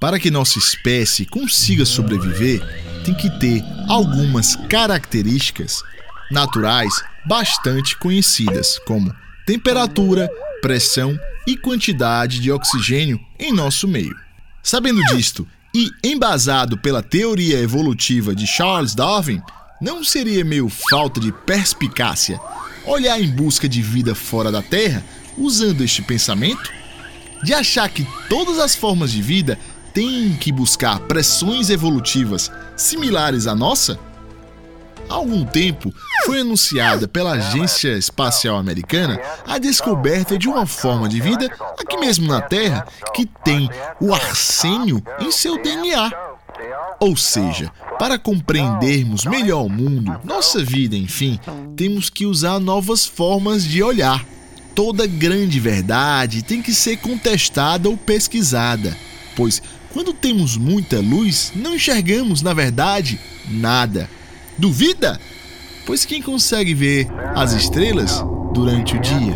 Para que nossa espécie consiga sobreviver, tem que ter algumas características naturais bastante conhecidas, como temperatura, pressão e quantidade de oxigênio em nosso meio. Sabendo disto e embasado pela teoria evolutiva de Charles Darwin, não seria meio falta de perspicácia olhar em busca de vida fora da Terra usando este pensamento? De achar que todas as formas de vida têm que buscar pressões evolutivas similares à nossa? Há algum tempo foi anunciada pela Agência Espacial Americana a descoberta de uma forma de vida aqui mesmo na Terra que tem o arsênio em seu DNA. Ou seja, para compreendermos melhor o mundo, nossa vida, enfim, temos que usar novas formas de olhar. Toda grande verdade tem que ser contestada ou pesquisada, pois quando temos muita luz, não enxergamos, na verdade, nada. Duvida? Pois quem consegue ver as estrelas durante o dia?